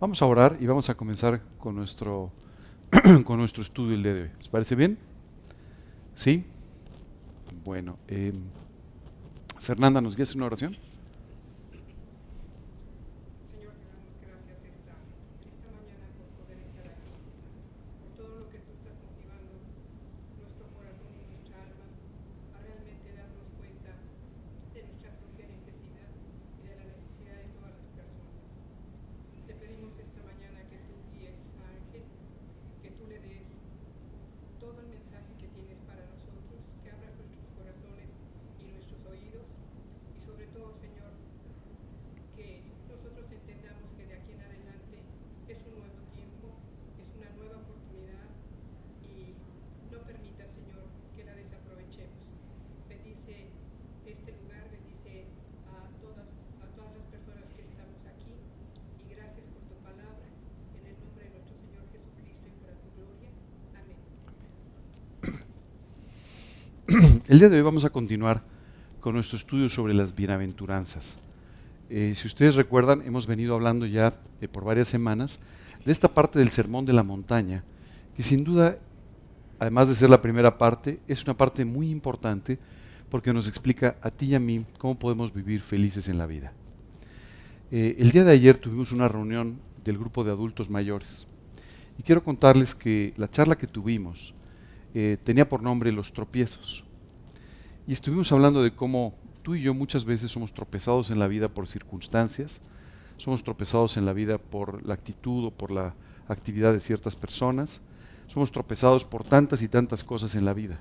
Vamos a orar y vamos a comenzar con nuestro, con nuestro estudio el día de hoy. ¿Les parece bien? ¿Sí? Bueno, eh, Fernanda, ¿nos guías una oración? Señor, te damos gracias esta, esta mañana por poder estar aquí, por todo lo que tú estás motivando nuestro corazón y nuestra alma a realmente darnos cuenta de nuestra propia necesidad y de la necesidad de todas las personas. Te pedimos esta mañana que tú guíes a Ángel, que tú le des todo el mensaje que tienes para nosotros, que abras nuestros corazones y nuestros oídos y sobre todo, Señor, que nosotros entendamos que de aquí en adelante es un nuevo tiempo, es una nueva oportunidad y no permita, Señor, que la desaprovechemos. Bendice este lugar, bendice a todas, a todas las personas que estamos aquí y gracias por tu palabra. En el nombre de nuestro Señor Jesucristo y para tu gloria. Amén. El día de hoy vamos a continuar con nuestro estudio sobre las bienaventuranzas. Eh, si ustedes recuerdan, hemos venido hablando ya eh, por varias semanas de esta parte del Sermón de la Montaña, que sin duda, además de ser la primera parte, es una parte muy importante porque nos explica a ti y a mí cómo podemos vivir felices en la vida. Eh, el día de ayer tuvimos una reunión del grupo de adultos mayores y quiero contarles que la charla que tuvimos tenía por nombre Los tropiezos. Y estuvimos hablando de cómo tú y yo muchas veces somos tropezados en la vida por circunstancias, somos tropezados en la vida por la actitud o por la actividad de ciertas personas, somos tropezados por tantas y tantas cosas en la vida.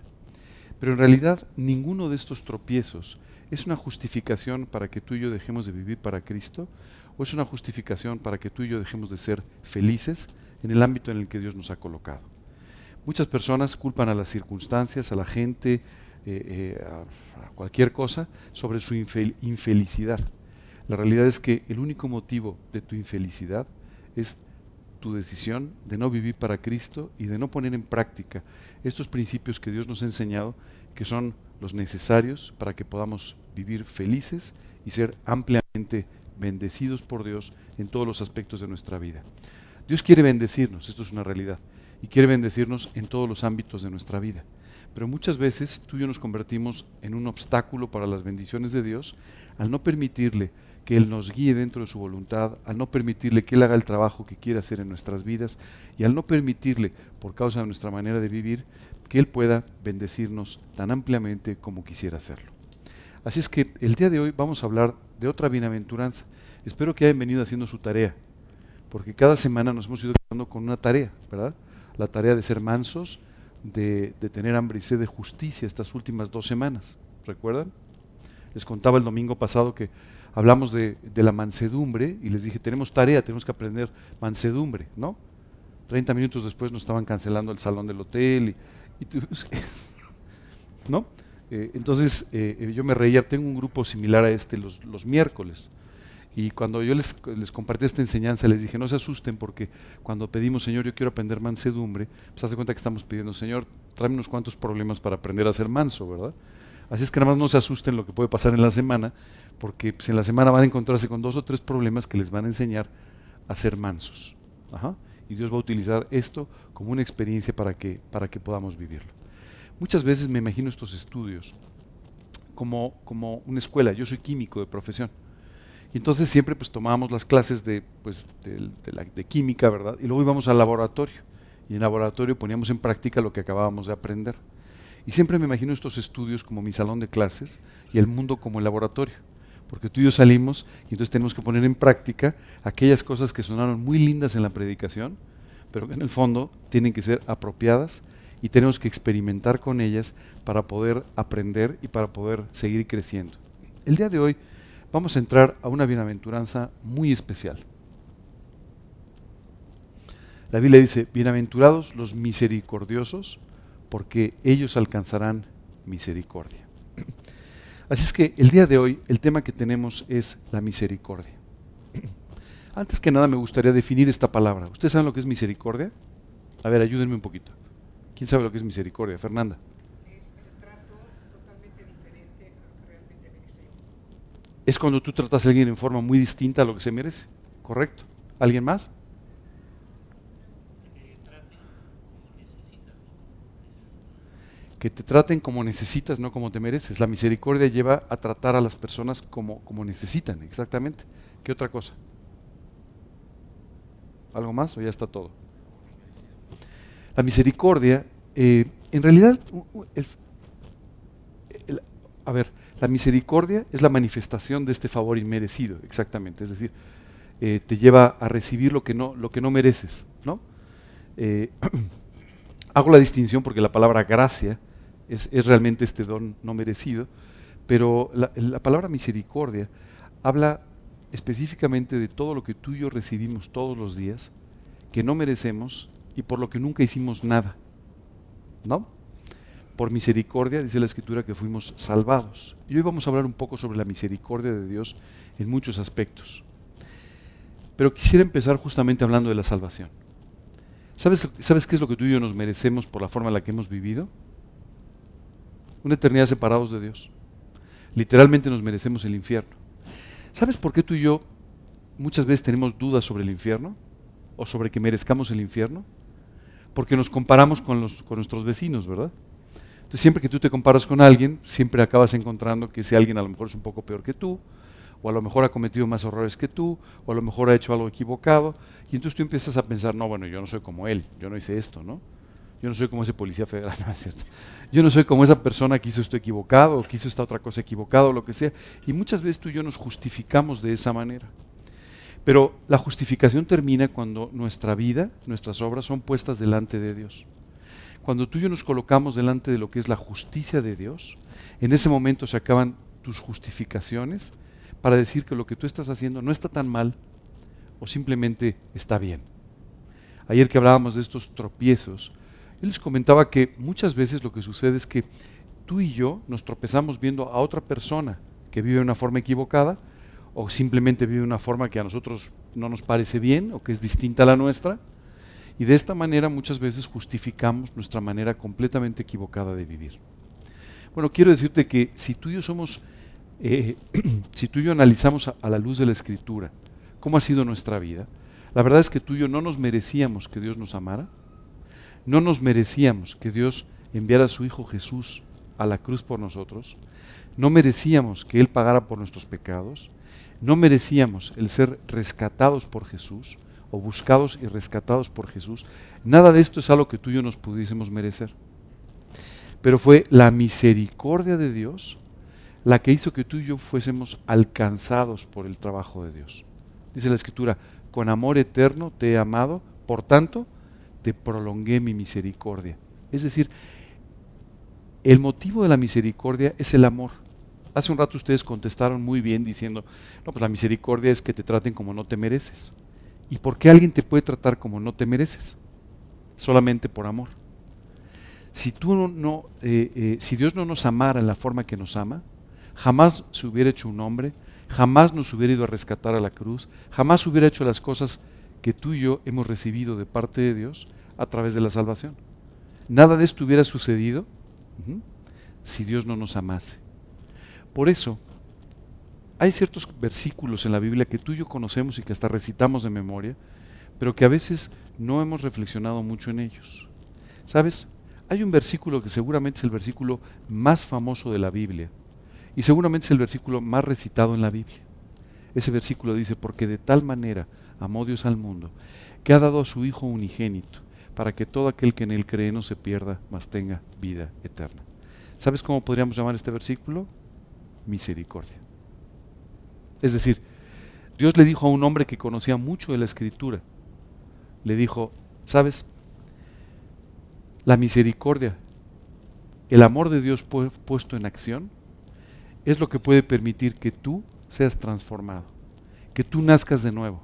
Pero en realidad ninguno de estos tropiezos es una justificación para que tú y yo dejemos de vivir para Cristo o es una justificación para que tú y yo dejemos de ser felices en el ámbito en el que Dios nos ha colocado. Muchas personas culpan a las circunstancias, a la gente, eh, eh, a, cualquier cosa sobre su infel- infelicidad. La realidad es que el único motivo de tu infelicidad es tu decisión de no vivir para Cristo y de no poner en práctica estos principios que Dios nos ha enseñado, que son los necesarios para que podamos vivir felices y ser ampliamente bendecidos por Dios en todos los aspectos de nuestra vida. Dios quiere bendecirnos, esto es una realidad, y quiere bendecirnos en todos los ámbitos de nuestra vida. Pero muchas veces tú y yo nos convertimos en un obstáculo para las bendiciones de Dios al no permitirle que Él nos guíe dentro de su voluntad, al no permitirle que Él haga el trabajo que quiere hacer en nuestras vidas y al no permitirle, por causa de nuestra manera de vivir, que Él pueda bendecirnos tan ampliamente como quisiera hacerlo. Así es que el día de hoy vamos a hablar de otra bienaventuranza. Espero que hayan venido haciendo su tarea, porque cada semana nos hemos ido quedando con una tarea, ¿verdad? La tarea de ser mansos, de, tener hambre y sed de justicia estas últimas dos semanas, ¿recuerdan? Les contaba el domingo pasado que hablamos de, la mansedumbre y les dije, tenemos tarea, tenemos que aprender mansedumbre, ¿no? 30 minutos después nos estaban cancelando el salón del hotel y, ¿no? Eh, entonces eh, yo me reía, tengo un grupo similar a este los miércoles. Y cuando yo les, les compartí esta enseñanza, les dije, no se asusten porque cuando pedimos, Señor, yo quiero aprender mansedumbre, pues hace cuenta que estamos pidiendo, Señor, tráeme unos cuantos problemas para aprender a ser manso, ¿verdad? Así es que nada más no se asusten lo que puede pasar en la semana, porque pues, en la semana van a encontrarse con dos o tres problemas que les van a enseñar a ser mansos. Ajá. Y Dios va a utilizar esto como una experiencia para que, para que podamos vivirlo. Muchas veces me imagino estos estudios como, como una escuela. Yo soy químico de profesión. Y entonces siempre pues tomábamos las clases de, pues, de, de, química, ¿verdad? Y luego íbamos al laboratorio. Y en el laboratorio poníamos en práctica lo que acabábamos de aprender. Y siempre me imagino estos estudios como mi salón de clases y el mundo como el laboratorio. Porque tú y yo salimos y entonces tenemos que poner en práctica aquellas cosas que sonaron muy lindas en la predicación, pero que en el fondo tienen que ser apropiadas y tenemos que experimentar con ellas para poder aprender y para poder seguir creciendo. El día de hoy vamos a entrar a una bienaventuranza muy especial. La Biblia dice, bienaventurados los misericordiosos, porque ellos alcanzarán misericordia. Así es que el día de hoy el tema que tenemos es la misericordia. Antes que nada me gustaría definir esta palabra. ¿Ustedes saben lo que es misericordia? A ver, ayúdenme un poquito. ¿Quién sabe lo que es misericordia? Fernanda. es cuando tú tratas a alguien en forma muy distinta a lo que se merece. ¿Correcto? ¿Alguien más? que te traten como necesitas, no como te mereces. La misericordia lleva a tratar a las personas como, como necesitan, exactamente. ¿Qué otra cosa? ¿Algo más o ya está todo? La misericordia, eh, en realidad, el, a ver, la misericordia es la manifestación de este favor inmerecido, exactamente. Es decir, eh, te lleva a recibir lo que no, lo que no mereces, ¿no? Eh, hago la distinción porque la palabra gracia es, realmente este don no merecido, pero la, la, palabra misericordia habla específicamente de todo lo que tú y yo recibimos todos los días, que no merecemos y por lo que nunca hicimos nada, ¿no? Por misericordia, dice la Escritura, que fuimos salvados. Y hoy vamos a hablar un poco sobre la misericordia de Dios en muchos aspectos. Pero quisiera empezar justamente hablando de la salvación. ¿Sabes, ¿Sabes qué es lo que tú y yo nos merecemos por la forma en la que hemos vivido? Una eternidad separados de Dios. Literalmente nos merecemos el infierno. ¿Sabes por qué tú y yo muchas veces tenemos dudas sobre el infierno? ¿O sobre que merezcamos el infierno? Porque nos comparamos con, los, con nuestros vecinos, ¿verdad? Entonces siempre que tú te comparas con alguien, siempre acabas encontrando que ese alguien a lo mejor es un poco peor que tú, o a lo mejor ha cometido más errores que tú, o a lo mejor ha hecho algo equivocado, y entonces tú empiezas a pensar, no, bueno, yo no soy como él, yo no hice esto, ¿no? Yo no soy como ese policía federal, no es cierto. Yo no soy como esa persona que hizo esto equivocado, o que hizo esta otra cosa equivocada, o lo que sea. Y muchas veces tú y yo nos justificamos de esa manera. Pero la justificación termina cuando nuestra vida, nuestras obras son puestas delante de Dios. Cuando tú y yo nos colocamos delante de lo que es la justicia de Dios, en ese momento se acaban tus justificaciones para decir que lo que tú estás haciendo no está tan mal o simplemente está bien. Ayer que hablábamos de estos tropiezos, yo les comentaba que muchas veces lo que sucede es que tú y yo nos tropezamos viendo a otra persona que vive de una forma equivocada o simplemente vive de una forma que a nosotros no nos parece bien o que es distinta a la nuestra. Y de esta manera muchas veces justificamos nuestra manera completamente equivocada de vivir. Bueno, quiero decirte que si tú y yo somos eh, si tú y yo analizamos a, la luz de la escritura cómo ha sido nuestra vida, la verdad es que tú y yo no nos merecíamos que Dios nos amara, no nos merecíamos que Dios enviara a su Hijo Jesús a la cruz por nosotros, no merecíamos que Él pagara por nuestros pecados, no merecíamos el ser rescatados por Jesús o buscados y rescatados por Jesús. Nada de esto es algo que tú y yo nos pudiésemos merecer. Pero fue la misericordia de Dios la que hizo que tú y yo fuésemos alcanzados por el trabajo de Dios. Dice la Escritura, con amor eterno te he amado, por tanto te prolongué mi misericordia. Es decir, el motivo de la misericordia es el amor. Hace un rato ustedes contestaron muy bien diciendo, no, pues la misericordia es que te traten como no te mereces. ¿Y por qué alguien te puede tratar como no te mereces? Solamente por amor. Si, tú no, eh, eh, si Dios no nos amara en la forma que nos ama, jamás se hubiera hecho un hombre, jamás nos hubiera ido a rescatar a la cruz, jamás hubiera hecho las cosas que tú y yo hemos recibido de parte de Dios a través de la salvación. Nada de esto hubiera sucedido si Dios no nos amase. Por eso, hay ciertos versículos en la Biblia que tú y yo conocemos y que hasta recitamos de memoria, pero que a veces no hemos reflexionado mucho en ellos. ¿Sabes? Hay un versículo que seguramente es el versículo más famoso de la Biblia, y seguramente es el versículo más recitado en la Biblia. Ese versículo dice, porque de tal manera amó Dios al mundo, que ha dado a su Hijo unigénito, para que todo aquel que en él cree no se pierda, mas tenga vida eterna. ¿Sabes cómo podríamos llamar este versículo? Misericordia. Es decir, Dios le dijo a un hombre que conocía mucho de la escritura, le dijo, ¿sabes? La misericordia, el amor de Dios puesto en acción, es lo que puede permitir que tú seas transformado, que tú nazcas de nuevo,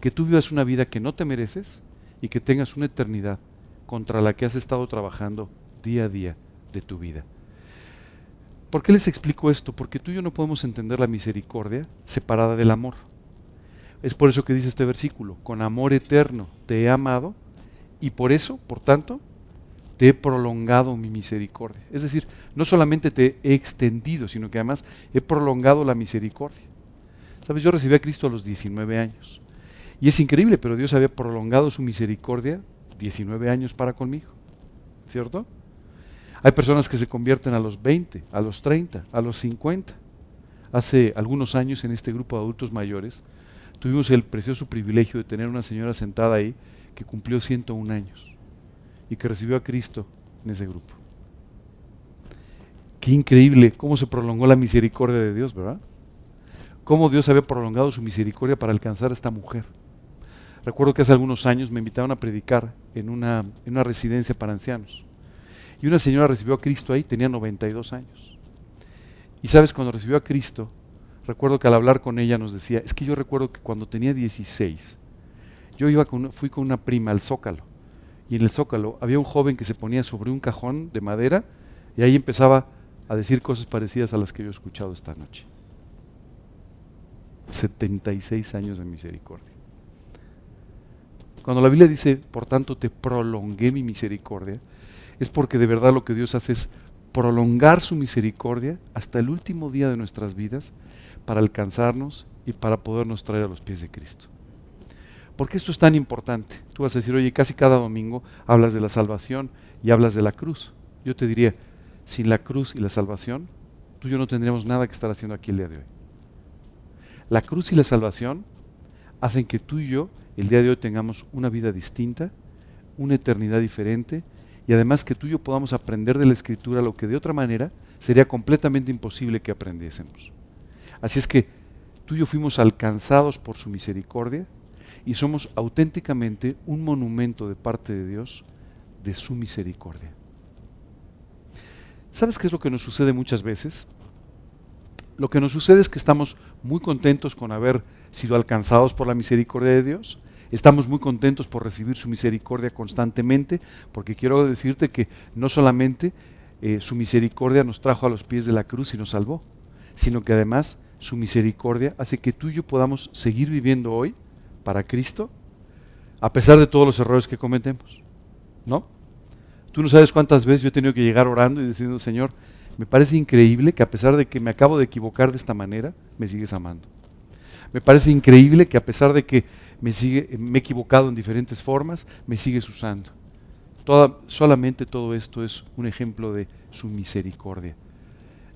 que tú vivas una vida que no te mereces y que tengas una eternidad contra la que has estado trabajando día a día de tu vida. ¿Por qué les explico esto? Porque tú y yo no podemos entender la misericordia separada del amor. Es por eso que dice este versículo, con amor eterno te he amado y por eso, por tanto, te he prolongado mi misericordia. Es decir, no solamente te he extendido, sino que además he prolongado la misericordia. Sabes, yo recibí a Cristo a los 19 años. Y es increíble, pero Dios había prolongado su misericordia 19 años para conmigo. ¿Cierto? Hay personas que se convierten a los 20, a los 30, a los 50. Hace algunos años en este grupo de adultos mayores tuvimos el precioso privilegio de tener una señora sentada ahí que cumplió 101 años y que recibió a Cristo en ese grupo. Qué increíble cómo se prolongó la misericordia de Dios, ¿verdad? Cómo Dios había prolongado su misericordia para alcanzar a esta mujer. Recuerdo que hace algunos años me invitaron a predicar en una, en una residencia para ancianos. Y una señora recibió a Cristo ahí, tenía 92 años. Y sabes, cuando recibió a Cristo, recuerdo que al hablar con ella nos decía, es que yo recuerdo que cuando tenía 16, yo iba con, fui con una prima al Zócalo. Y en el Zócalo había un joven que se ponía sobre un cajón de madera y ahí empezaba a decir cosas parecidas a las que yo he escuchado esta noche. 76 años de misericordia. Cuando la Biblia dice, por tanto, te prolongué mi misericordia, es porque de verdad lo que Dios hace es prolongar su misericordia hasta el último día de nuestras vidas para alcanzarnos y para podernos traer a los pies de Cristo. ¿Por qué esto es tan importante? Tú vas a decir, oye, casi cada domingo hablas de la salvación y hablas de la cruz. Yo te diría, sin la cruz y la salvación, tú y yo no tendríamos nada que estar haciendo aquí el día de hoy. La cruz y la salvación hacen que tú y yo el día de hoy tengamos una vida distinta, una eternidad diferente y además que tú y yo podamos aprender de la escritura lo que de otra manera sería completamente imposible que aprendiésemos. Así es que tú y yo fuimos alcanzados por su misericordia y somos auténticamente un monumento de parte de Dios de su misericordia. ¿Sabes qué es lo que nos sucede muchas veces? Lo que nos sucede es que estamos muy contentos con haber sido alcanzados por la misericordia de Dios. Estamos muy contentos por recibir su misericordia constantemente, porque quiero decirte que no solamente eh, su misericordia nos trajo a los pies de la cruz y nos salvó, sino que además su misericordia hace que tú y yo podamos seguir viviendo hoy para Cristo, a pesar de todos los errores que cometemos. ¿No? Tú no sabes cuántas veces yo he tenido que llegar orando y diciendo, Señor, me parece increíble que a pesar de que me acabo de equivocar de esta manera, me sigues amando. Me parece increíble que a pesar de que me, sigue, me he equivocado en diferentes formas, me sigues usando. Toda, solamente todo esto es un ejemplo de su misericordia.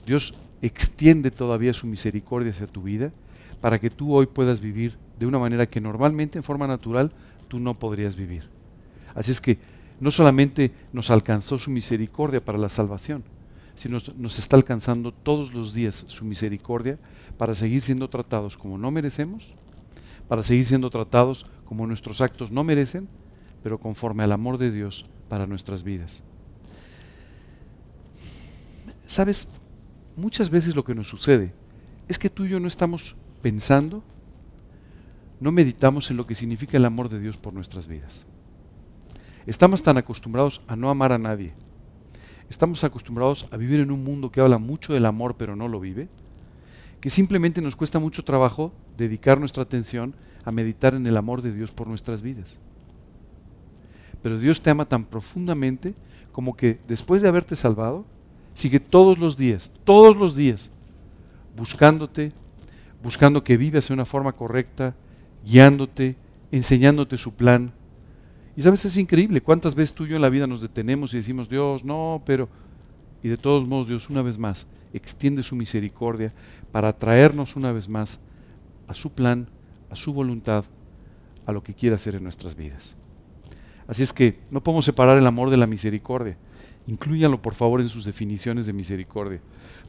Dios extiende todavía su misericordia hacia tu vida para que tú hoy puedas vivir de una manera que normalmente, en forma natural, tú no podrías vivir. Así es que no solamente nos alcanzó su misericordia para la salvación, sino nos está alcanzando todos los días su misericordia para seguir siendo tratados como no merecemos, para seguir siendo tratados como nuestros actos no merecen, pero conforme al amor de Dios para nuestras vidas. ¿Sabes? Muchas veces lo que nos sucede es que tú y yo no estamos pensando, no meditamos en lo que significa el amor de Dios por nuestras vidas. Estamos tan acostumbrados a no amar a nadie, estamos acostumbrados a vivir en un mundo que habla mucho del amor pero no lo vive, que simplemente nos cuesta mucho trabajo dedicar nuestra atención a meditar en el amor de Dios por nuestras vidas. Pero Dios te ama tan profundamente como que después de haberte salvado, sigue todos los días, todos los días, buscándote, buscando que vivas de una forma correcta, guiándote, enseñándote su plan, y sabes, es increíble cuántas veces tú y yo en la vida nos detenemos y decimos, Dios, no, pero... Y de todos modos, Dios una vez más extiende su misericordia para traernos una vez más a su plan, a su voluntad, a lo que quiere hacer en nuestras vidas. Así es que no podemos separar el amor de la misericordia. Incluyanlo por favor en sus definiciones de misericordia,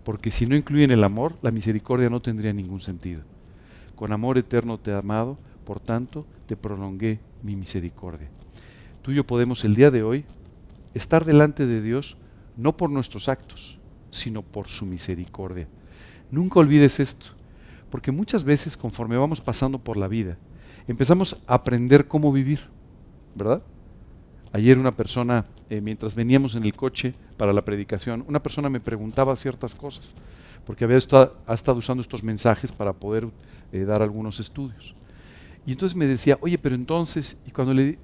porque si no incluyen el amor, la misericordia no tendría ningún sentido. Con amor eterno te he amado, por tanto te prolongué mi misericordia tú y yo podemos el día de hoy estar delante de Dios no por nuestros actos, sino por su misericordia. Nunca olvides esto, porque muchas veces conforme vamos pasando por la vida, empezamos a aprender cómo vivir, ¿verdad? Ayer una persona, eh, mientras veníamos en el coche para la predicación, una persona me preguntaba ciertas cosas, porque había estado, ha estado usando estos mensajes para poder eh, dar algunos estudios. Y entonces me decía, oye, pero entonces, y cuando le,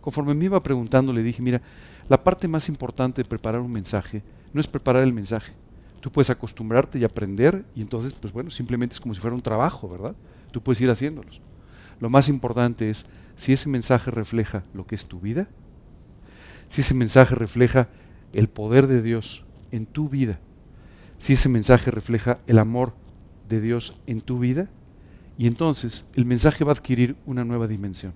conforme me iba preguntando, le dije, mira, la parte más importante de preparar un mensaje no es preparar el mensaje. Tú puedes acostumbrarte y aprender, y entonces, pues bueno, simplemente es como si fuera un trabajo, ¿verdad? Tú puedes ir haciéndolos. Lo más importante es si ese mensaje refleja lo que es tu vida, si ese mensaje refleja el poder de Dios en tu vida, si ese mensaje refleja el amor de Dios en tu vida, y entonces el mensaje va a adquirir una nueva dimensión.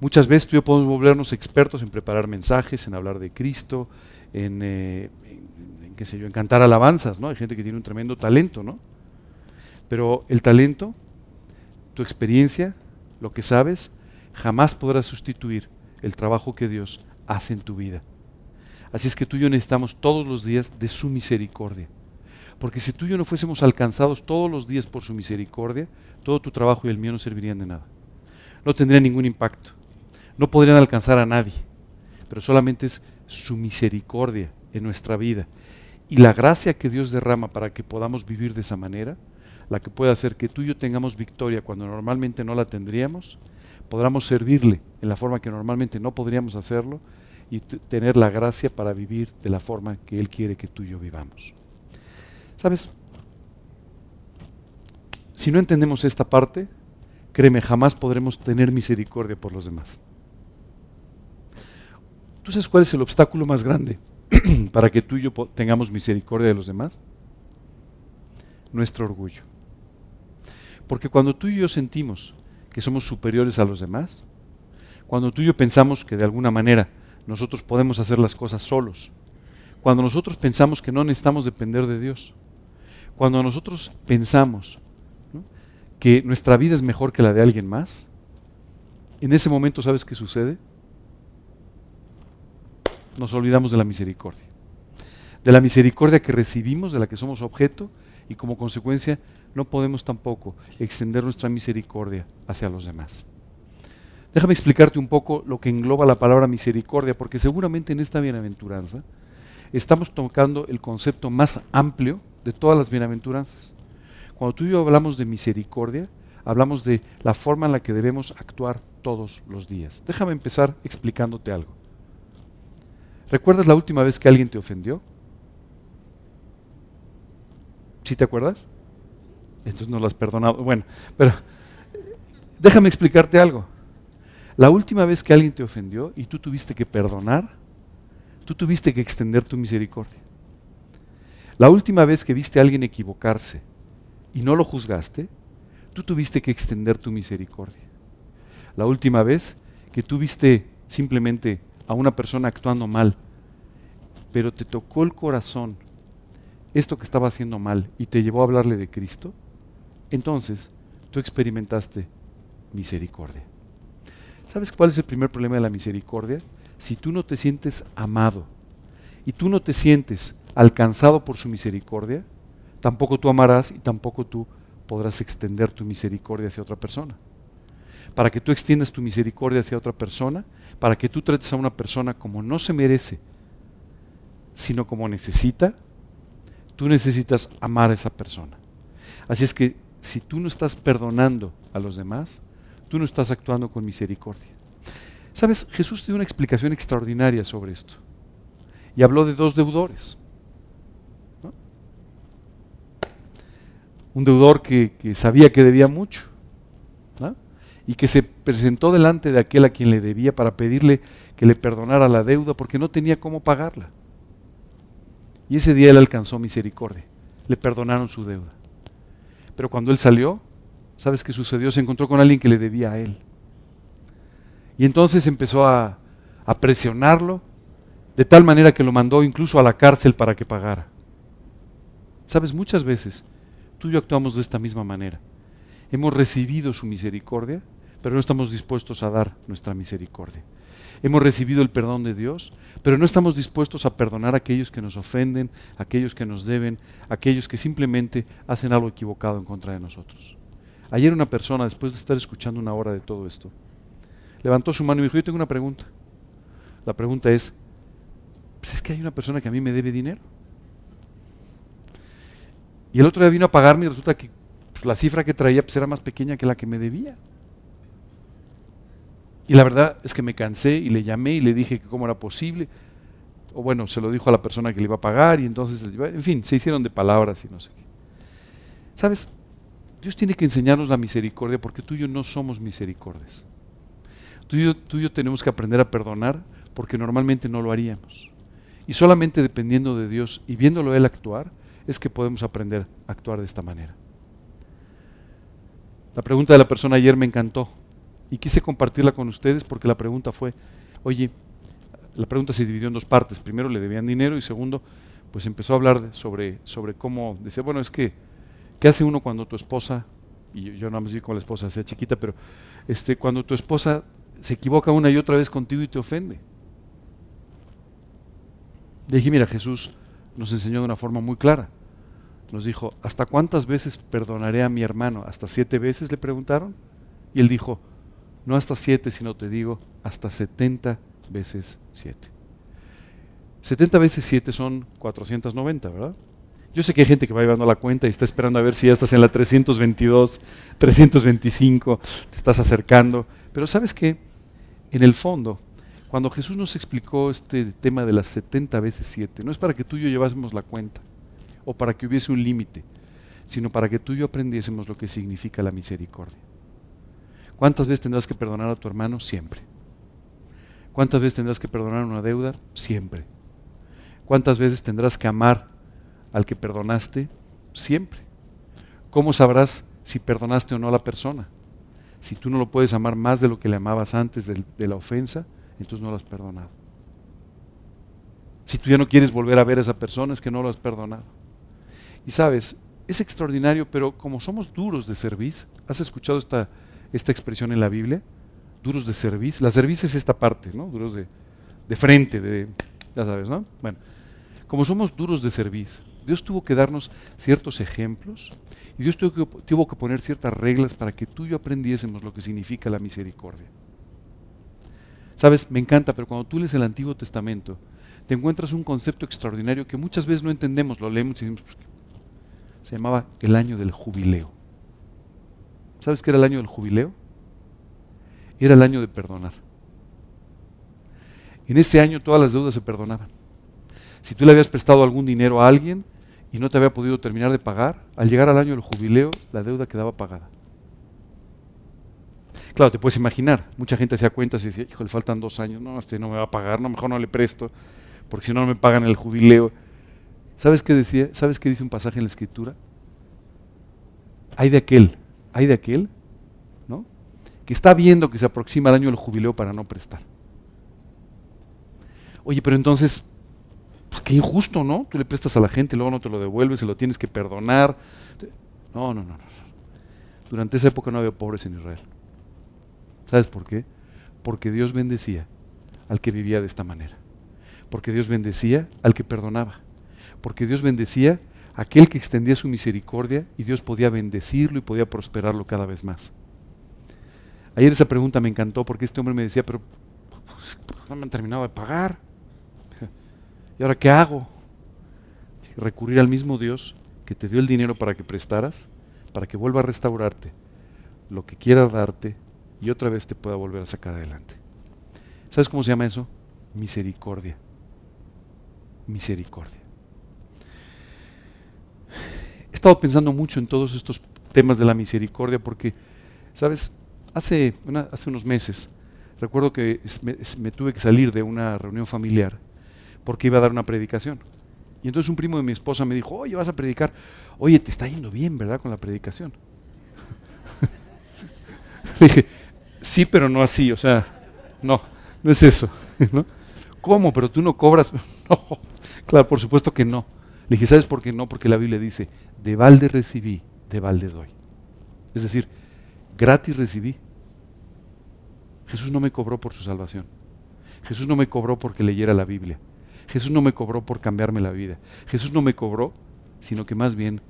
Muchas veces tú y yo podemos volvernos expertos en preparar mensajes, en hablar de Cristo, en, eh, en, qué sé yo, en cantar alabanzas, ¿no? Hay gente que tiene un tremendo talento, ¿no? Pero el talento, tu experiencia, lo que sabes, jamás podrá sustituir el trabajo que Dios hace en tu vida. Así es que tú y yo necesitamos todos los días de su misericordia. Porque si tú y yo no fuésemos alcanzados todos los días por su misericordia, todo tu trabajo y el mío no servirían de nada. No tendría ningún impacto no podrían alcanzar a nadie, pero solamente es su misericordia en nuestra vida y la gracia que Dios derrama para que podamos vivir de esa manera, la que puede hacer que tú y yo tengamos victoria cuando normalmente no la tendríamos, podamos servirle en la forma que normalmente no podríamos hacerlo y tener la gracia para vivir de la forma que Él quiere que tú y yo vivamos. ¿Sabes? Si no entendemos esta parte, créeme, jamás podremos tener misericordia por los demás. ¿Tú sabes cuál es el obstáculo más grande para que tú y yo tengamos misericordia de los demás? Nuestro orgullo. Porque cuando tú y yo sentimos que somos superiores a los demás, cuando tú y yo pensamos que de alguna manera nosotros podemos hacer las cosas solos, cuando nosotros pensamos que no necesitamos depender de Dios, cuando nosotros pensamos que nuestra vida es mejor que la de alguien más, en ese momento sabes qué sucede? nos olvidamos de la misericordia. De la misericordia que recibimos, de la que somos objeto, y como consecuencia no podemos tampoco extender nuestra misericordia hacia los demás. Déjame explicarte un poco lo que engloba la palabra misericordia, porque seguramente en esta bienaventuranza estamos tocando el concepto más amplio de todas las bienaventuranzas. Cuando tú y yo hablamos de misericordia, hablamos de la forma en la que debemos actuar todos los días. Déjame empezar explicándote algo. ¿Recuerdas la última vez que alguien te ofendió? ¿Sí te acuerdas? Entonces no lo has perdonado. Bueno, pero déjame explicarte algo. La última vez que alguien te ofendió y tú tuviste que perdonar, tú tuviste que extender tu misericordia. La última vez que viste a alguien equivocarse y no lo juzgaste, tú tuviste que extender tu misericordia. La última vez que tuviste simplemente a una persona actuando mal, pero te tocó el corazón esto que estaba haciendo mal y te llevó a hablarle de Cristo, entonces tú experimentaste misericordia. ¿Sabes cuál es el primer problema de la misericordia? Si tú no te sientes amado y tú no te sientes alcanzado por su misericordia, tampoco tú amarás y tampoco tú podrás extender tu misericordia hacia otra persona para que tú extiendas tu misericordia hacia otra persona, para que tú trates a una persona como no se merece, sino como necesita, tú necesitas amar a esa persona. Así es que si tú no estás perdonando a los demás, tú no estás actuando con misericordia. Sabes, Jesús dio una explicación extraordinaria sobre esto. Y habló de dos deudores. Un deudor que, que sabía que debía mucho y que se presentó delante de aquel a quien le debía para pedirle que le perdonara la deuda porque no tenía cómo pagarla. Y ese día él alcanzó misericordia, le perdonaron su deuda. Pero cuando él salió, ¿sabes qué sucedió? Se encontró con alguien que le debía a él. Y entonces empezó a, presionarlo de tal manera que lo mandó incluso a la cárcel para que pagara. Sabes, muchas veces tú y yo actuamos de esta misma manera. Hemos recibido su misericordia, pero no estamos dispuestos a dar nuestra misericordia. Hemos recibido el perdón de Dios, pero no estamos dispuestos a perdonar a aquellos que nos ofenden, a aquellos que nos deben, a aquellos que simplemente hacen algo equivocado en contra de nosotros. Ayer una persona, después de estar escuchando una hora de todo esto, levantó su mano y dijo, yo tengo una pregunta. La pregunta es, pues es que hay una persona que a mí me debe dinero. Y el otro día vino a pagarme y resulta que pues, la cifra que traía pues, era más pequeña que la que me debía. Y la verdad es que me cansé y le llamé y le dije que cómo era posible. O bueno, se lo dijo a la persona que le iba a pagar y entonces, en fin, se hicieron de palabras y no sé qué. ¿Sabes? Dios tiene que enseñarnos la misericordia porque tú y yo no somos misericordias. Tú y, yo, yo tenemos que aprender a perdonar porque normalmente no lo haríamos. Y solamente dependiendo de Dios y viéndolo Él actuar, es que podemos aprender a actuar de esta manera. La pregunta de la persona ayer me encantó y quise compartirla con ustedes porque la pregunta fue, oye, la pregunta se dividió en dos partes. Primero le debían dinero y segundo, pues empezó a hablar sobre, sobre cómo, decía, bueno, es que, ¿qué hace uno cuando tu esposa, y yo, no me con la esposa, sea chiquita, pero este, cuando tu esposa se equivoca una y otra vez contigo y te ofende? Le dije, mira, Jesús nos enseñó de una forma muy clara nos dijo, ¿hasta cuántas veces perdonaré a mi hermano? ¿Hasta siete veces? Le preguntaron. Y él dijo, no hasta siete, sino te digo, hasta setenta veces siete. Setenta veces siete son 490, ¿verdad? Yo sé que hay gente que va llevando la cuenta y está esperando a ver si ya estás en la 322, 325, te estás acercando. Pero sabes qué? En el fondo, cuando Jesús nos explicó este tema de las 70 veces 7, no es para que tú y yo llevásemos la cuenta o para que hubiese un límite, sino para que tú y yo aprendiésemos lo que significa la misericordia. ¿Cuántas veces tendrás que perdonar a tu hermano? Siempre. ¿Cuántas veces tendrás que perdonar una deuda? Siempre. ¿Cuántas veces tendrás que amar al que perdonaste? Siempre. ¿Cómo sabrás si perdonaste o no a la persona? Si tú no lo puedes amar más de lo que le amabas antes de, la ofensa, entonces no lo has perdonado. Si tú ya no quieres volver a ver a esa persona, es que no lo has perdonado. Y sabes, es extraordinario, pero como somos duros de servicio, ¿has escuchado esta, esta expresión en la Biblia? Duros de servicio. La servicio es esta parte, ¿no? Duros de, de frente, de, ya sabes, ¿no? Bueno, como somos duros de servicio, Dios tuvo que darnos ciertos ejemplos y Dios tuvo que, poner ciertas reglas para que tú y yo aprendiésemos lo que significa la misericordia. Sabes, me encanta, pero cuando tú lees el Antiguo Testamento, te encuentras un concepto extraordinario que muchas veces no entendemos, lo leemos y decimos, pues, se llamaba el año del jubileo. ¿Sabes qué era el año del jubileo? Era el año de perdonar. En ese año todas las deudas se perdonaban. Si tú le habías prestado algún dinero a alguien y no te había podido terminar de pagar, al llegar al año del jubileo, la deuda quedaba pagada. Claro, te puedes imaginar, mucha gente hacía cuentas y decía, hijo, le faltan dos años, no, este no me va a pagar, no, mejor no le presto, porque si no, no me pagan el jubileo. ¿Sabes qué decía? ¿Sabes qué dice un pasaje en la escritura? Hay de aquel, hay de aquel, ¿no? Que está viendo que se aproxima el año del jubileo para no prestar. Oye, pero entonces, pues qué injusto, ¿no? Tú le prestas a la gente, luego no te lo devuelves, se lo tienes que perdonar. No, no, no, no. Durante esa época no había pobres en Israel. ¿Sabes por qué? Porque Dios bendecía al que vivía de esta manera. Porque Dios bendecía al que perdonaba porque Dios bendecía a aquel que extendía su misericordia y Dios podía bendecirlo y podía prosperarlo cada vez más. Ayer esa pregunta me encantó porque este hombre me decía, pero pues, no me han terminado de pagar. ¿Y ahora qué hago? Recurrir al mismo Dios que te dio el dinero para que prestaras, para que vuelva a restaurarte lo que quiera darte y otra vez te pueda volver a sacar adelante. ¿Sabes cómo se llama eso? Misericordia. Misericordia. He estado pensando mucho en todos estos temas de la misericordia porque, ¿sabes? Hace, hace unos meses recuerdo que me, tuve que salir de una reunión familiar porque iba a dar una predicación. Y entonces un primo de mi esposa me dijo, oye, vas a predicar. Oye, te está yendo bien, ¿verdad? Con la predicación. Le dije, sí, pero no así, o sea, no, no es eso. ¿Cómo? Pero tú no cobras. no, claro, por supuesto que no. Le dije, ¿sabes por qué no? Porque la Biblia dice, de balde recibí, de balde doy. Es decir, gratis recibí. Jesús no me cobró por su salvación. Jesús no me cobró porque leyera la Biblia. Jesús no me cobró por cambiarme la vida. Jesús no me cobró, sino que más bien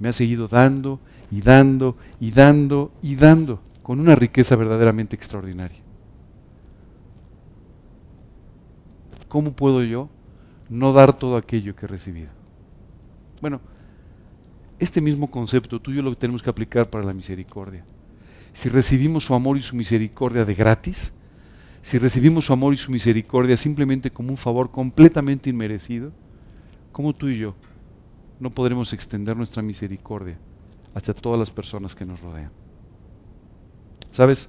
me ha seguido dando y dando y dando y dando con una riqueza verdaderamente extraordinaria. ¿Cómo puedo yo no dar todo aquello que he recibido? Bueno, este mismo concepto tú y yo lo tenemos que aplicar para la misericordia. Si recibimos su amor y su misericordia de gratis, si recibimos su amor y su misericordia simplemente como un favor completamente inmerecido, ¿cómo tú y yo no podremos extender nuestra misericordia hacia todas las personas que nos rodean? ¿Sabes?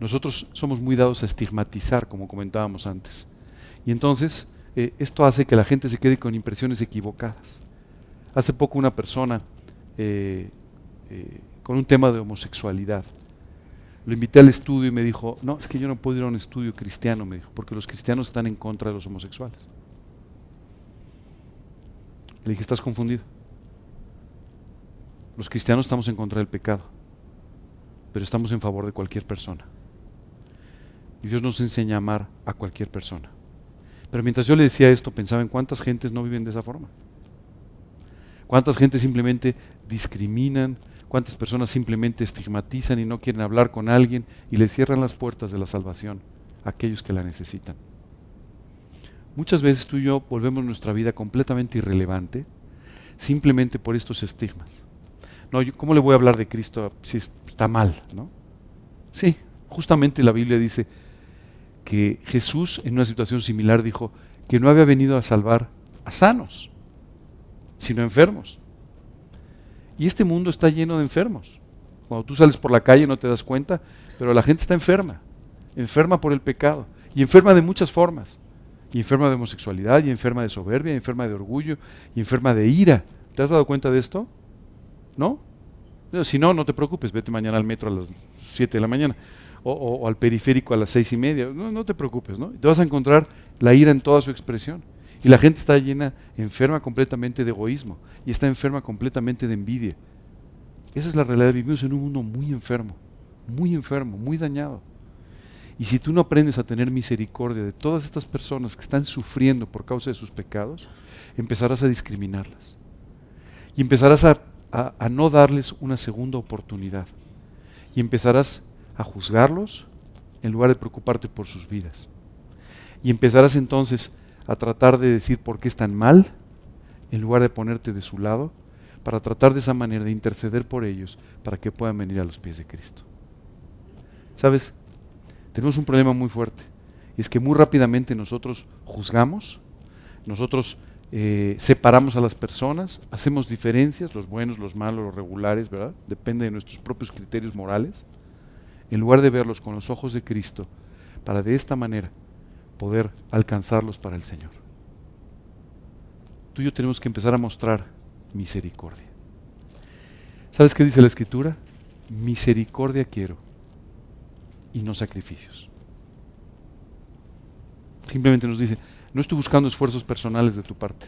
Nosotros somos muy dados a estigmatizar, como comentábamos antes. Y entonces eh, esto hace que la gente se quede con impresiones equivocadas. Hace poco una persona eh, eh, con un tema de homosexualidad, lo invité al estudio y me dijo, no, es que yo no puedo ir a un estudio cristiano, me dijo, porque los cristianos están en contra de los homosexuales. Le dije, estás confundido. Los cristianos estamos en contra del pecado, pero estamos en favor de cualquier persona. Y Dios nos enseña a amar a cualquier persona. Pero mientras yo le decía esto, pensaba en cuántas gentes no viven de esa forma. Cuántas gentes simplemente discriminan, cuántas personas simplemente estigmatizan y no quieren hablar con alguien y le cierran las puertas de la salvación a aquellos que la necesitan. Muchas veces tú y yo volvemos nuestra vida completamente irrelevante simplemente por estos estigmas. No, ¿cómo le voy a hablar de Cristo si está mal? ¿no? Sí, justamente la Biblia dice, que Jesús en una situación similar dijo que no había venido a salvar a sanos, sino enfermos. Y este mundo está lleno de enfermos. Cuando tú sales por la calle no te das cuenta, pero la gente está enferma, enferma por el pecado, y enferma de muchas formas. Y enferma de homosexualidad, y enferma de soberbia, y enferma de orgullo, y enferma de ira. ¿Te has dado cuenta de esto? ¿No? Si no, no te preocupes, vete mañana al metro a las 7 de la mañana o, al periférico a las seis y media. No, no te preocupes, ¿no? Te vas a encontrar la ira en toda su expresión. Y la gente está llena, enferma completamente de egoísmo y está enferma completamente de envidia. Esa es la realidad. Vivimos en un mundo muy enfermo, muy enfermo, muy dañado. Y si tú no aprendes a tener misericordia de todas estas personas que están sufriendo por causa de sus pecados, empezarás a discriminarlas. Y empezarás a, a no darles una segunda oportunidad. Y empezarás a juzgarlos en lugar de preocuparte por sus vidas. Y empezarás entonces a tratar de decir por qué están mal en lugar de ponerte de su lado para tratar de esa manera de interceder por ellos para que puedan venir a los pies de Cristo. ¿Sabes? Tenemos un problema muy fuerte y es que muy rápidamente nosotros juzgamos, nosotros eh, separamos a las personas, hacemos diferencias, los buenos, los malos, los regulares, ¿verdad? Depende de nuestros propios criterios morales en lugar de verlos con los ojos de Cristo, para de esta manera poder alcanzarlos para el Señor. Tú y yo tenemos que empezar a mostrar misericordia. ¿Sabes qué dice la Escritura? Misericordia quiero y no sacrificios. Simplemente nos dice, no estoy buscando esfuerzos personales de tu parte.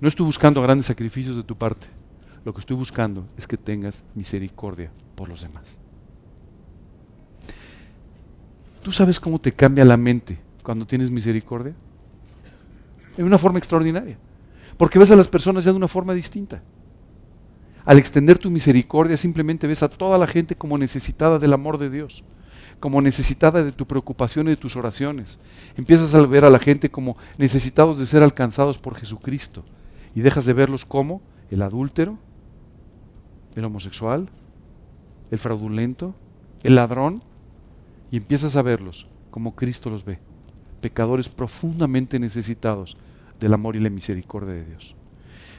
No estoy buscando grandes sacrificios de tu parte. Lo que estoy buscando es que tengas misericordia por los demás. ¿Tú sabes cómo te cambia la mente cuando tienes misericordia? De una forma extraordinaria. Porque ves a las personas ya de una forma distinta. Al extender tu misericordia simplemente ves a toda la gente como necesitada del amor de Dios, como necesitada de tu preocupación y de tus oraciones. Empiezas a ver a la gente como necesitados de ser alcanzados por Jesucristo y dejas de verlos como el adúltero, el homosexual, el fraudulento, el ladrón, y empiezas a verlos como Cristo los ve, pecadores profundamente necesitados del amor y la misericordia de Dios.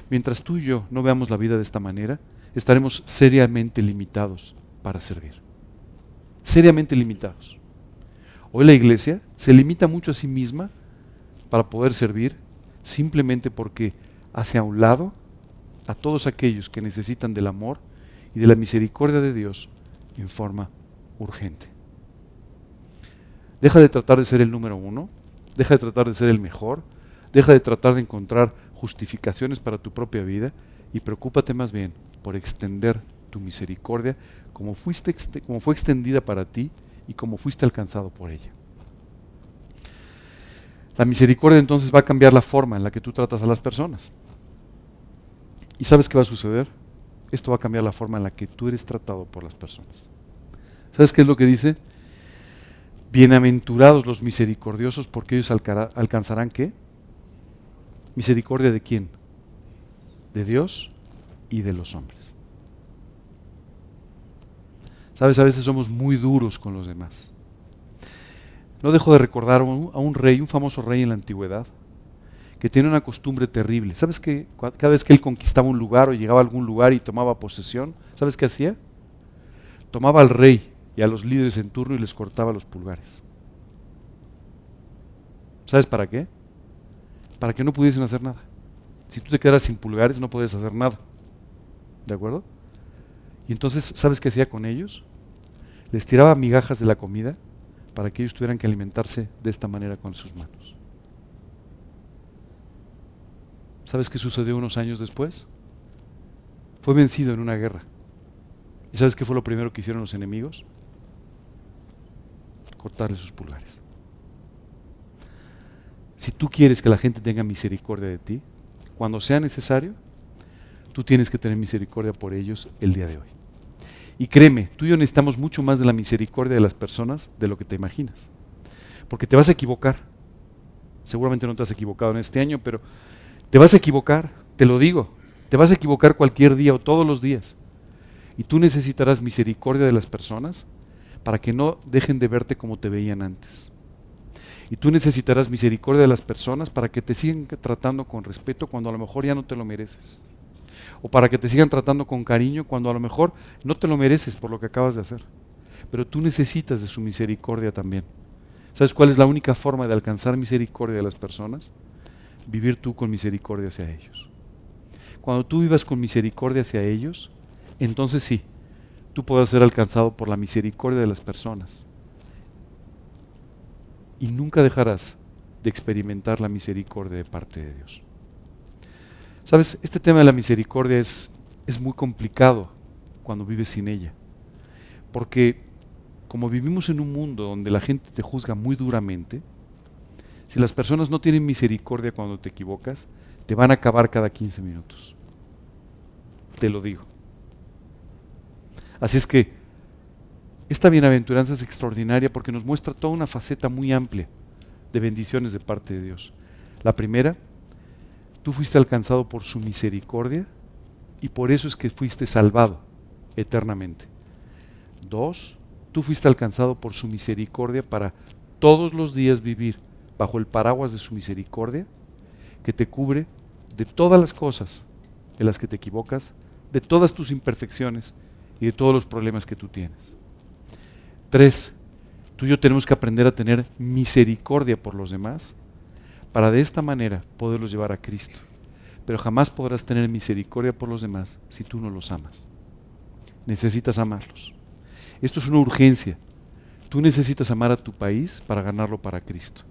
Mientras tú y yo no veamos la vida de esta manera, estaremos seriamente limitados para servir. Seriamente limitados. Hoy la iglesia se limita mucho a sí misma para poder servir simplemente porque hace a un lado a todos aquellos que necesitan del amor y de la misericordia de Dios en forma urgente. Deja de tratar de ser el número uno, deja de tratar de ser el mejor, deja de tratar de encontrar justificaciones para tu propia vida y preocúpate más bien por extender tu misericordia como, fuiste, como fue extendida para ti y como fuiste alcanzado por ella. La misericordia entonces va a cambiar la forma en la que tú tratas a las personas. ¿Y sabes qué va a suceder? Esto va a cambiar la forma en la que tú eres tratado por las personas. ¿Sabes qué es lo que dice? Bienaventurados los misericordiosos porque ellos alcanzarán qué? Misericordia de quién? De Dios y de los hombres. Sabes, a veces somos muy duros con los demás. No dejo de recordar a un, rey, un famoso rey en la antigüedad, que tiene una costumbre terrible. ¿Sabes que cada vez que él conquistaba un lugar o llegaba a algún lugar y tomaba posesión, ¿sabes qué hacía? Tomaba al rey y a los líderes en turno y les cortaba los pulgares. ¿Sabes para qué? para que no pudiesen hacer nada. Si tú te quedaras sin pulgares, no podías hacer nada. ¿De acuerdo? Y entonces, ¿sabes qué hacía con ellos? Les tiraba migajas de la comida para que ellos tuvieran que alimentarse de esta manera con sus manos. ¿Sabes qué sucedió unos años después? Fue vencido en una guerra. ¿Y sabes qué fue lo primero que hicieron los enemigos? Sus. Si tú quieres que la gente tenga misericordia de ti, cuando sea necesario, tú tienes que tener misericordia por ellos el día de hoy. Y créeme, tú y yo necesitamos mucho más de la misericordia de las personas de lo que te imaginas. Porque te vas a equivocar. Seguramente no te has equivocado en este año, pero te vas a equivocar, te lo digo. Te vas a equivocar cualquier día o todos los días. Y tú necesitarás misericordia de las personas para que no dejen de verte como te veían antes. Y tú necesitarás misericordia de las personas para que te sigan tratando con respeto cuando a lo mejor ya no te lo mereces. O para que te sigan tratando con cariño cuando a lo mejor no te lo mereces por lo que acabas de hacer. Pero tú necesitas de su misericordia también. ¿Sabes cuál es la única forma de alcanzar misericordia de las personas? Vivir tú con misericordia hacia ellos. Cuando tú vivas con misericordia hacia ellos, entonces sí, tú podrás ser alcanzado por la misericordia de las personas y nunca dejarás de experimentar la misericordia de parte de Dios. Sabes, este tema de la misericordia es, es muy complicado cuando vives sin ella, porque como vivimos en un mundo donde la gente te juzga muy duramente, si las personas no tienen misericordia cuando te equivocas, te van a acabar cada 15 minutos. Te lo digo. Así es que esta bienaventuranza es extraordinaria porque nos muestra toda una faceta muy amplia de bendiciones de parte de Dios. La primera, tú fuiste alcanzado por su misericordia y por eso es que fuiste salvado eternamente. Dos, tú fuiste alcanzado por su misericordia para todos los días vivir bajo el paraguas de su misericordia que te cubre de todas las cosas en las que te equivocas, de todas tus imperfecciones y de todos los problemas que tú tienes. Tres, tú y yo tenemos que aprender a tener misericordia por los demás para de esta manera poderlos llevar a Cristo. Pero jamás podrás tener misericordia por los demás si tú no los amas. Necesitas amarlos. Esto es una urgencia. Tú necesitas amar a tu país para ganarlo para Cristo.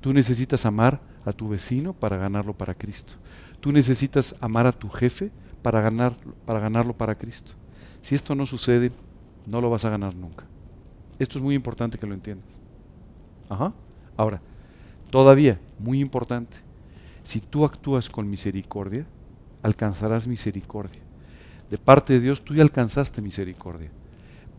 Tú necesitas amar a tu vecino para ganarlo para Cristo. Tú necesitas amar a tu jefe para, ganar, para ganarlo para Cristo. Si esto no sucede, no lo vas a ganar nunca. Esto es muy importante que lo entiendas. Ajá. Ahora, todavía, muy importante, si tú actúas con misericordia, alcanzarás misericordia. De parte de Dios tú ya alcanzaste misericordia,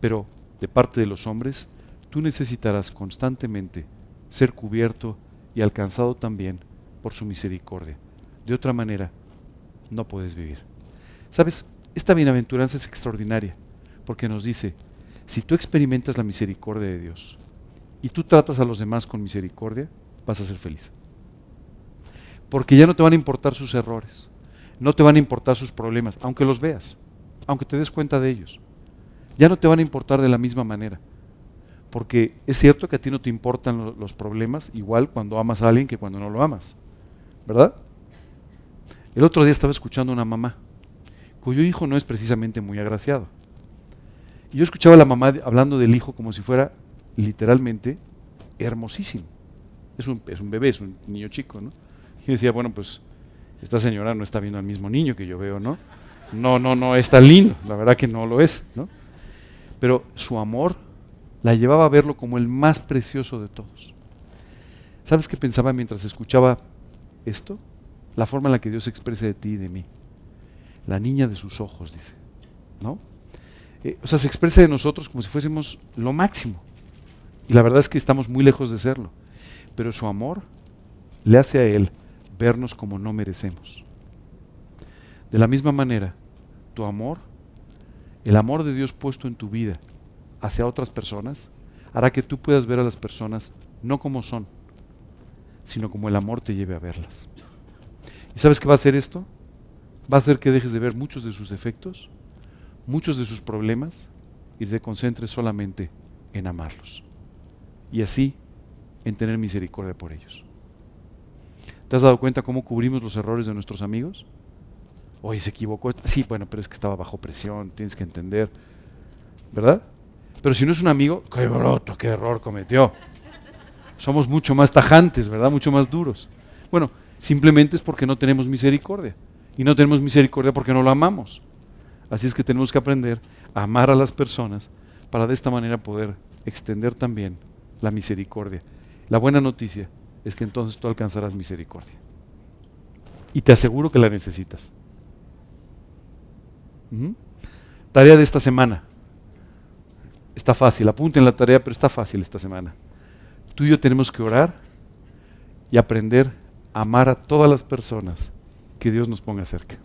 pero de parte de los hombres tú necesitarás constantemente ser cubierto y alcanzado también por su misericordia. De otra manera, no puedes vivir. Sabes, esta bienaventuranza es extraordinaria porque nos dice, si tú experimentas la misericordia de Dios y tú tratas a los demás con misericordia, vas a ser feliz. Porque ya no te van a importar sus errores, no te van a importar sus problemas, aunque los veas, aunque te des cuenta de ellos. Ya no te van a importar de la misma manera. Porque es cierto que a ti no te importan los problemas igual cuando amas a alguien que cuando no lo amas. ¿Verdad? El otro día estaba escuchando a una mamá cuyo hijo no es precisamente muy agraciado. Y yo escuchaba a la mamá hablando del hijo como si fuera literalmente hermosísimo. Es un, es un bebé, es un niño chico, ¿no? Y decía, bueno, pues esta señora no está viendo al mismo niño que yo veo, ¿no? No, no, no es tan lindo, la verdad que no lo es, ¿no? Pero su amor la llevaba a verlo como el más precioso de todos. ¿Sabes qué pensaba mientras escuchaba esto? La forma en la que Dios expresa de ti y de mí. La niña de sus ojos, dice, ¿no? Eh, o sea, se expresa de nosotros como si fuésemos lo máximo. Y la verdad es que estamos muy lejos de serlo. Pero su amor le hace a Él vernos como no merecemos. De la misma manera, tu amor, el amor de Dios puesto en tu vida hacia otras personas, hará que tú puedas ver a las personas no como son, sino como el amor te lleve a verlas. ¿Y sabes qué va a hacer esto? Va a hacer que dejes de ver muchos de sus defectos muchos de sus problemas y se concentre solamente en amarlos. Y así en tener misericordia por ellos. ¿Te has dado cuenta cómo cubrimos los errores de nuestros amigos? Oye, se equivocó. Sí, bueno, pero es que estaba bajo presión, tienes que entender. ¿Verdad? Pero si no es un amigo, qué broto, qué error cometió. Somos mucho más tajantes, ¿verdad? Mucho más duros. Bueno, simplemente es porque no tenemos misericordia. Y no tenemos misericordia porque no lo amamos. Así es que tenemos que aprender a amar a las personas para de esta manera poder extender también la misericordia. La buena noticia es que entonces tú alcanzarás misericordia. Y te aseguro que la necesitas. Tarea de esta semana. Está fácil, apunten la tarea, pero está fácil esta semana. Tú y yo tenemos que orar y aprender a amar a todas las personas que Dios nos ponga cerca.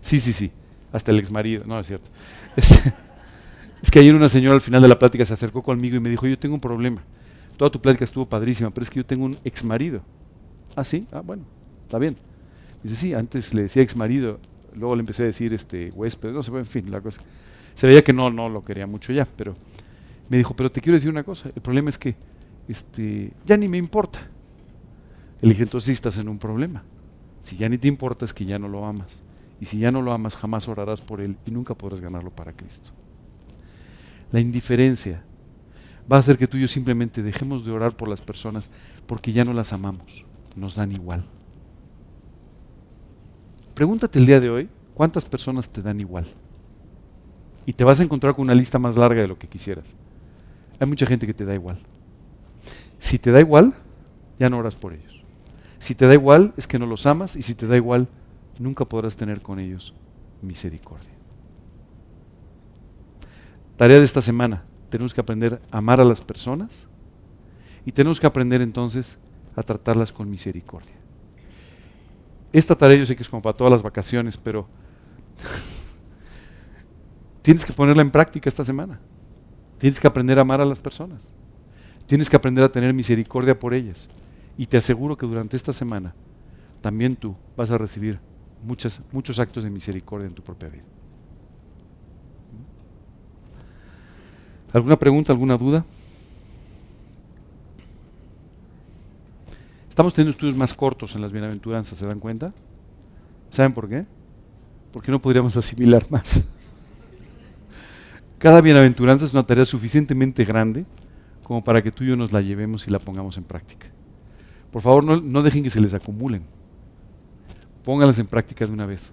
Sí, sí, sí, hasta el ex marido, no es cierto. Es, que ayer una señora al final de la plática se acercó conmigo y me dijo, yo tengo un problema. Toda tu plática estuvo padrísima, pero es que yo tengo un ex marido. Ah, sí, ah, bueno, está bien. Dice, sí, antes le decía ex marido, luego le empecé a decir este huésped, no sé, en fin, la cosa. Se veía que no, no lo quería mucho ya, pero me dijo, pero te quiero decir una cosa, el problema es que este, ya ni me importa. Le dije, entonces sí estás en un problema. Si ya ni te importa es que ya no lo amas. Y si ya no lo amas, jamás orarás por él y nunca podrás ganarlo para Cristo. La indiferencia va a hacer que tú y yo simplemente dejemos de orar por las personas porque ya no las amamos, nos dan igual. Pregúntate el día de hoy, ¿cuántas personas te dan igual? Y te vas a encontrar con una lista más larga de lo que quisieras. Hay mucha gente que te da igual. Si te da igual, ya no oras por ellos. Si te da igual, es que no los amas y si te da igual, nunca podrás tener con ellos misericordia. Tarea de esta semana, tenemos que aprender a amar a las personas y tenemos que aprender entonces a tratarlas con misericordia. Esta tarea yo sé que es como para todas las vacaciones, pero tienes que ponerla en práctica esta semana. Tienes que aprender a amar a las personas. Tienes que aprender a tener misericordia por ellas. Y te aseguro que durante esta semana también tú vas a recibir muchas, muchos actos de misericordia en tu propia vida. ¿Alguna pregunta, alguna duda? Estamos teniendo estudios más cortos en las bienaventuranzas, ¿se dan cuenta? ¿Saben por qué? Porque no podríamos asimilar más. Cada bienaventuranza es una tarea suficientemente grande como para que tú y yo nos la llevemos y la pongamos en práctica. Por favor, no, dejen que se les acumulen. Pónganlas en práctica de una vez.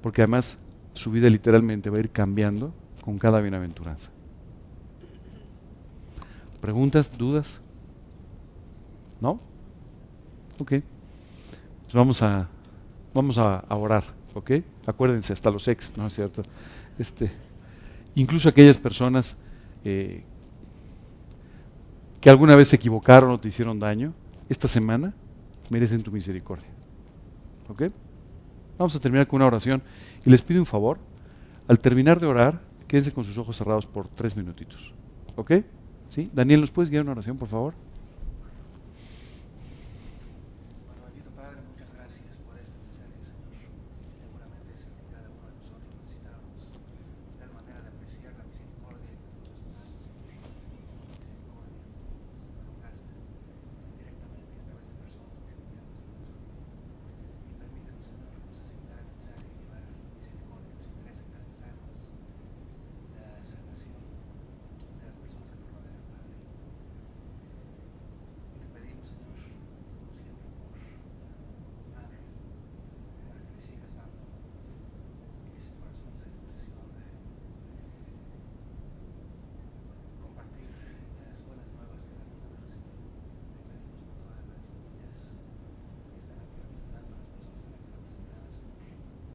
Porque además su vida literalmente va a ir cambiando con cada bienaventuranza. ¿Preguntas? ¿Dudas? ¿No? Ok. Pues vamos a, vamos a, a orar, ¿ok? Acuérdense, hasta los ex, ¿no es cierto? Este incluso aquellas personas eh, que alguna vez se equivocaron o te hicieron daño, esta semana merecen tu misericordia. ¿Ok? Vamos a terminar con una oración y les pido un favor. Al terminar de orar, quédense con sus ojos cerrados por tres minutitos. ¿Ok? ¿Sí? Daniel, ¿nos puedes guiar una oración, por favor?